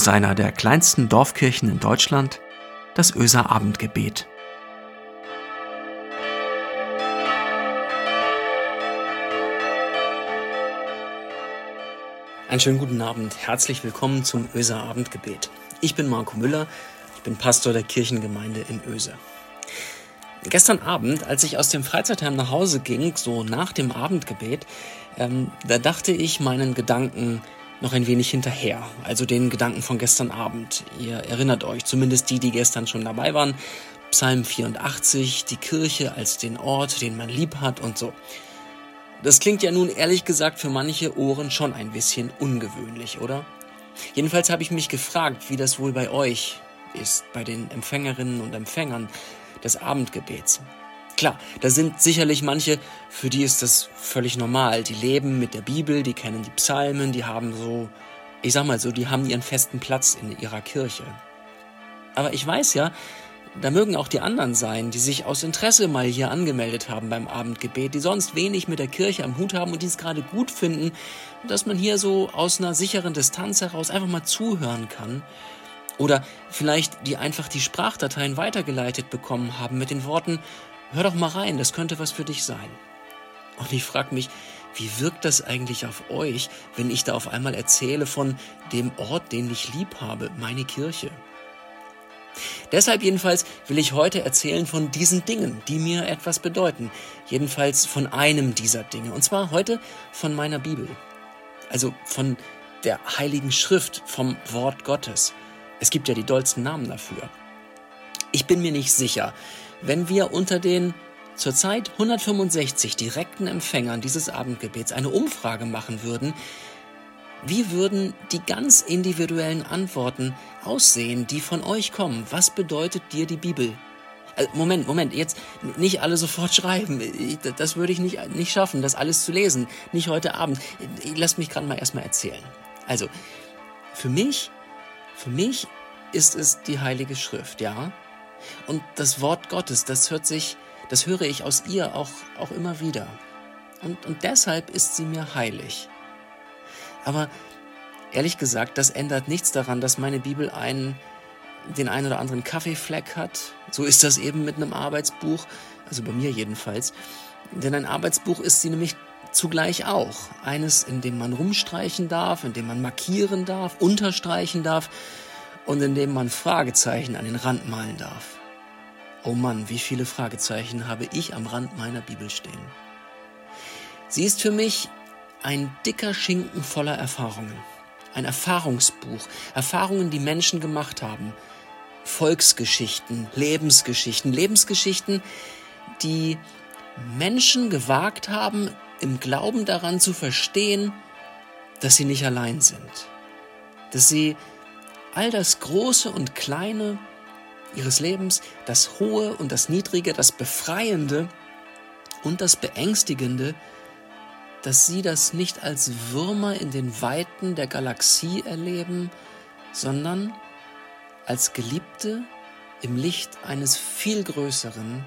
aus einer der kleinsten Dorfkirchen in Deutschland, das Öser Abendgebet. Einen schönen guten Abend, herzlich willkommen zum Öser Abendgebet. Ich bin Marco Müller, ich bin Pastor der Kirchengemeinde in Öse. Gestern Abend, als ich aus dem Freizeitheim nach Hause ging, so nach dem Abendgebet, ähm, da dachte ich meinen Gedanken noch ein wenig hinterher, also den Gedanken von gestern Abend. Ihr erinnert euch, zumindest die, die gestern schon dabei waren, Psalm 84, die Kirche als den Ort, den man lieb hat und so. Das klingt ja nun ehrlich gesagt für manche Ohren schon ein bisschen ungewöhnlich, oder? Jedenfalls habe ich mich gefragt, wie das wohl bei euch ist, bei den Empfängerinnen und Empfängern des Abendgebets. Klar, da sind sicherlich manche, für die ist das völlig normal. Die leben mit der Bibel, die kennen die Psalmen, die haben so, ich sag mal so, die haben ihren festen Platz in ihrer Kirche. Aber ich weiß ja, da mögen auch die anderen sein, die sich aus Interesse mal hier angemeldet haben beim Abendgebet, die sonst wenig mit der Kirche am Hut haben und die es gerade gut finden, dass man hier so aus einer sicheren Distanz heraus einfach mal zuhören kann oder vielleicht die einfach die Sprachdateien weitergeleitet bekommen haben mit den Worten, hör doch mal rein, das könnte was für dich sein. Und ich frage mich, wie wirkt das eigentlich auf euch, wenn ich da auf einmal erzähle von dem Ort, den ich lieb habe, meine Kirche? Deshalb jedenfalls will ich heute erzählen von diesen Dingen, die mir etwas bedeuten. Jedenfalls von einem dieser Dinge. Und zwar heute von meiner Bibel. Also von der Heiligen Schrift, vom Wort Gottes. Es gibt ja die dollsten Namen dafür. Ich bin mir nicht sicher, wenn wir unter den zurzeit 165 direkten Empfängern dieses Abendgebets eine Umfrage machen würden, wie würden die ganz individuellen Antworten aussehen, die von euch kommen? Was bedeutet dir die Bibel? Äh, Moment, Moment, jetzt nicht alle sofort schreiben. Das würde ich nicht, nicht schaffen, das alles zu lesen. Nicht heute Abend. Lass mich gerade mal erstmal erzählen. Also, für mich für mich ist es die Heilige Schrift, ja. Und das Wort Gottes, das hört sich, das höre ich aus ihr auch, auch immer wieder. Und, und deshalb ist sie mir heilig. Aber ehrlich gesagt, das ändert nichts daran, dass meine Bibel einen, den einen oder anderen Kaffeefleck hat. So ist das eben mit einem Arbeitsbuch, also bei mir jedenfalls. Denn ein Arbeitsbuch ist sie nämlich zugleich auch. Eines, in dem man rumstreichen darf, in dem man markieren darf, unterstreichen darf und in dem man Fragezeichen an den Rand malen darf. Oh Mann, wie viele Fragezeichen habe ich am Rand meiner Bibel stehen. Sie ist für mich ein dicker Schinken voller Erfahrungen. Ein Erfahrungsbuch. Erfahrungen, die Menschen gemacht haben. Volksgeschichten, Lebensgeschichten, Lebensgeschichten, die Menschen gewagt haben, im Glauben daran zu verstehen, dass sie nicht allein sind, dass sie all das Große und Kleine ihres Lebens, das Hohe und das Niedrige, das Befreiende und das Beängstigende, dass sie das nicht als Würmer in den Weiten der Galaxie erleben, sondern als Geliebte im Licht eines viel Größeren,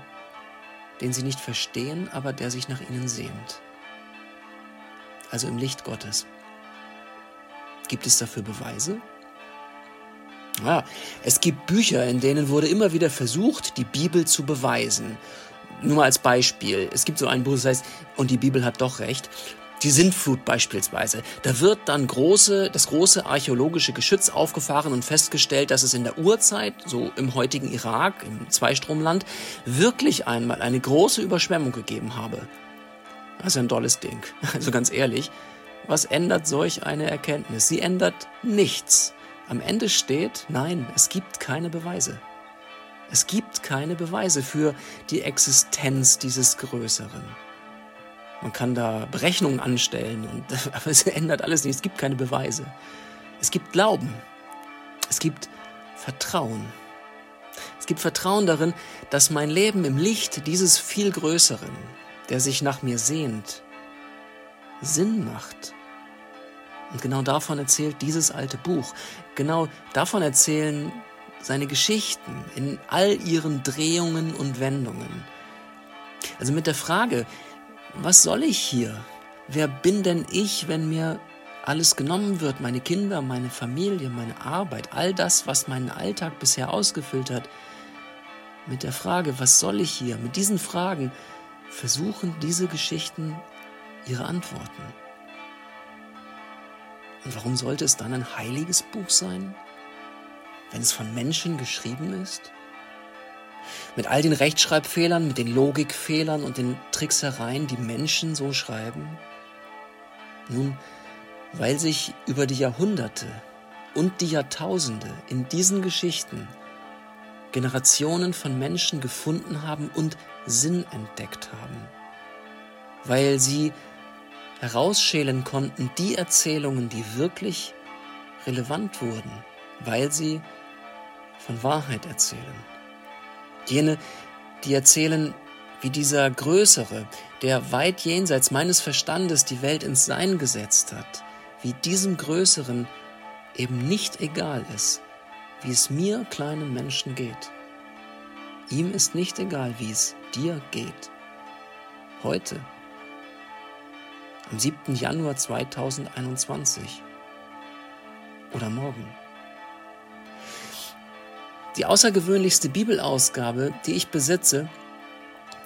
den sie nicht verstehen, aber der sich nach ihnen sehnt also im Licht Gottes. Gibt es dafür Beweise? Ja, es gibt Bücher, in denen wurde immer wieder versucht, die Bibel zu beweisen. Nur mal als Beispiel. Es gibt so ein Buch, das heißt, und die Bibel hat doch recht. Die Sintflut beispielsweise. Da wird dann große, das große archäologische Geschütz aufgefahren und festgestellt, dass es in der Urzeit, so im heutigen Irak, im Zweistromland, wirklich einmal eine große Überschwemmung gegeben habe. Das ist ein tolles Ding. Also ganz ehrlich, was ändert solch eine Erkenntnis? Sie ändert nichts. Am Ende steht, nein, es gibt keine Beweise. Es gibt keine Beweise für die Existenz dieses Größeren. Man kann da Berechnungen anstellen, und, aber es ändert alles nicht. Es gibt keine Beweise. Es gibt Glauben. Es gibt Vertrauen. Es gibt Vertrauen darin, dass mein Leben im Licht dieses viel Größeren, der sich nach mir sehnt, Sinn macht. Und genau davon erzählt dieses alte Buch. Genau davon erzählen seine Geschichten in all ihren Drehungen und Wendungen. Also mit der Frage, was soll ich hier? Wer bin denn ich, wenn mir alles genommen wird, meine Kinder, meine Familie, meine Arbeit, all das, was meinen Alltag bisher ausgefüllt hat, mit der Frage, was soll ich hier, mit diesen Fragen versuchen diese Geschichten ihre Antworten. Und warum sollte es dann ein heiliges Buch sein, wenn es von Menschen geschrieben ist? Mit all den Rechtschreibfehlern, mit den Logikfehlern und den Tricksereien, die Menschen so schreiben? Nun, weil sich über die Jahrhunderte und die Jahrtausende in diesen Geschichten Generationen von Menschen gefunden haben und Sinn entdeckt haben, weil sie herausschälen konnten die Erzählungen, die wirklich relevant wurden, weil sie von Wahrheit erzählen. Jene, die erzählen, wie dieser Größere, der weit jenseits meines Verstandes die Welt ins Sein gesetzt hat, wie diesem Größeren eben nicht egal ist, wie es mir, kleinem Menschen, geht. Ihm ist nicht egal, wie es dir geht. Heute, am 7. Januar 2021 oder morgen. Die außergewöhnlichste Bibelausgabe, die ich besitze,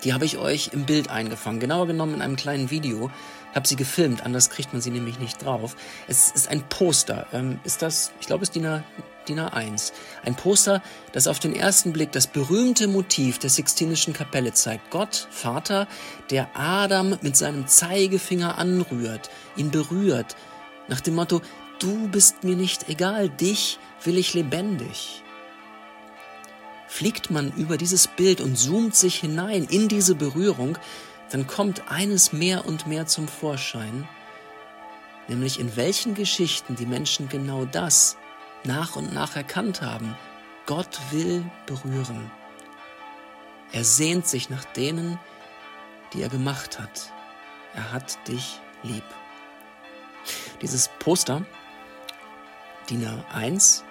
die habe ich euch im Bild eingefangen, genauer genommen in einem kleinen Video. Habe sie gefilmt, anders kriegt man sie nämlich nicht drauf. Es ist ein Poster. Ähm, ist das, ich glaube, es ist DIN, DIN A1. Ein Poster, das auf den ersten Blick das berühmte Motiv der Sixtinischen Kapelle zeigt. Gott, Vater, der Adam mit seinem Zeigefinger anrührt, ihn berührt, nach dem Motto, du bist mir nicht egal, dich will ich lebendig fliegt man über dieses Bild und zoomt sich hinein in diese Berührung, dann kommt eines mehr und mehr zum Vorschein, nämlich in welchen Geschichten die Menschen genau das nach und nach erkannt haben. Gott will berühren. Er sehnt sich nach denen, die er gemacht hat. Er hat dich lieb. Dieses Poster, DIN A1,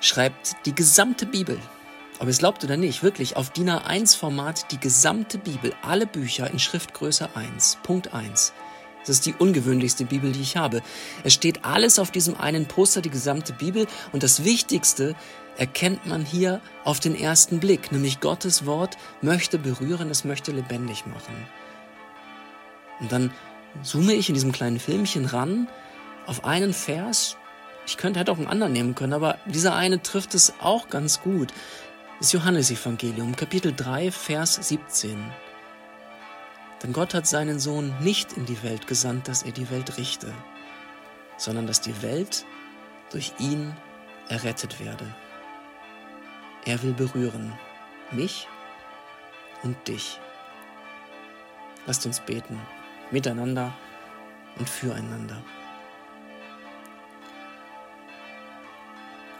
schreibt die gesamte Bibel ob es glaubt oder nicht, wirklich auf DIN A1-Format die gesamte Bibel, alle Bücher in Schriftgröße 1, Punkt 1. Das ist die ungewöhnlichste Bibel, die ich habe. Es steht alles auf diesem einen Poster, die gesamte Bibel. Und das Wichtigste erkennt man hier auf den ersten Blick, nämlich Gottes Wort möchte berühren, es möchte lebendig machen. Und dann zoome ich in diesem kleinen Filmchen ran auf einen Vers. Ich könnte, hätte auch einen anderen nehmen können, aber dieser eine trifft es auch ganz gut das Johannesevangelium, Kapitel 3, Vers 17. Denn Gott hat seinen Sohn nicht in die Welt gesandt, dass er die Welt richte, sondern dass die Welt durch ihn errettet werde. Er will berühren mich und dich. Lasst uns beten, miteinander und füreinander.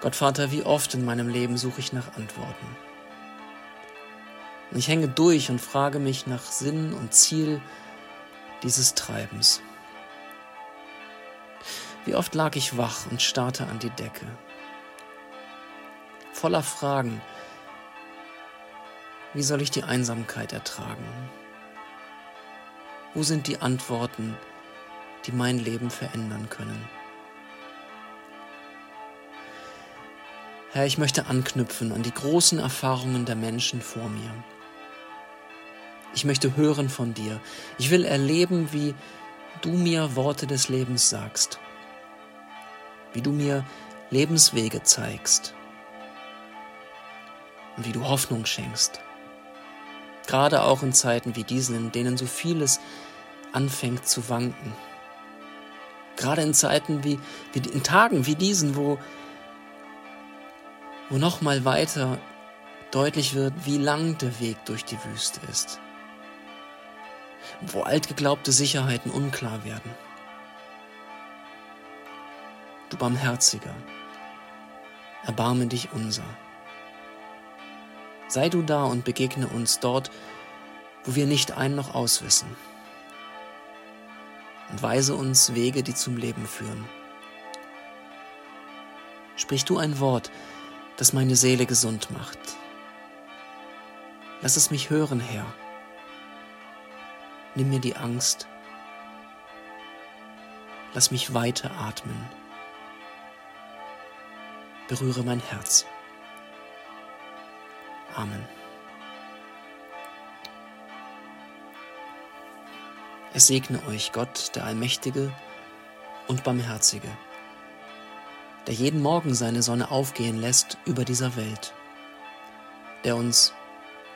Gott Vater, wie oft in meinem Leben suche ich nach Antworten. Und ich hänge durch und frage mich nach Sinn und Ziel dieses Treibens. Wie oft lag ich wach und starrte an die Decke, voller Fragen. Wie soll ich die Einsamkeit ertragen? Wo sind die Antworten, die mein Leben verändern können? Herr, ich möchte anknüpfen an die großen Erfahrungen der Menschen vor mir. Ich möchte hören von dir. Ich will erleben, wie du mir Worte des Lebens sagst, wie du mir Lebenswege zeigst und wie du Hoffnung schenkst. Gerade auch in Zeiten wie diesen, in denen so vieles anfängt zu wanken. Gerade in Zeiten wie, wie in Tagen wie diesen, wo wo noch mal weiter deutlich wird, wie lang der Weg durch die Wüste ist, wo altgeglaubte Sicherheiten unklar werden. Du Barmherziger, erbarme dich unser. Sei du da und begegne uns dort, wo wir nicht ein noch auswissen. Und weise uns Wege, die zum Leben führen. Sprich du ein Wort, das meine Seele gesund macht. Lass es mich hören, Herr. Nimm mir die Angst. Lass mich weiter atmen. Berühre mein Herz. Amen. Es segne euch Gott, der Allmächtige und Barmherzige, der jeden Morgen seine Sonne aufgehen lässt über dieser Welt, der uns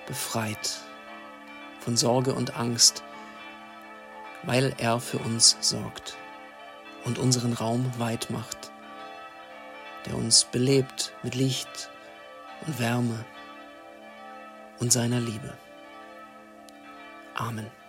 befreit von Sorge und Angst, weil er für uns sorgt und unseren Raum weit macht, der uns belebt mit Licht und Wärme und seiner Liebe. Amen.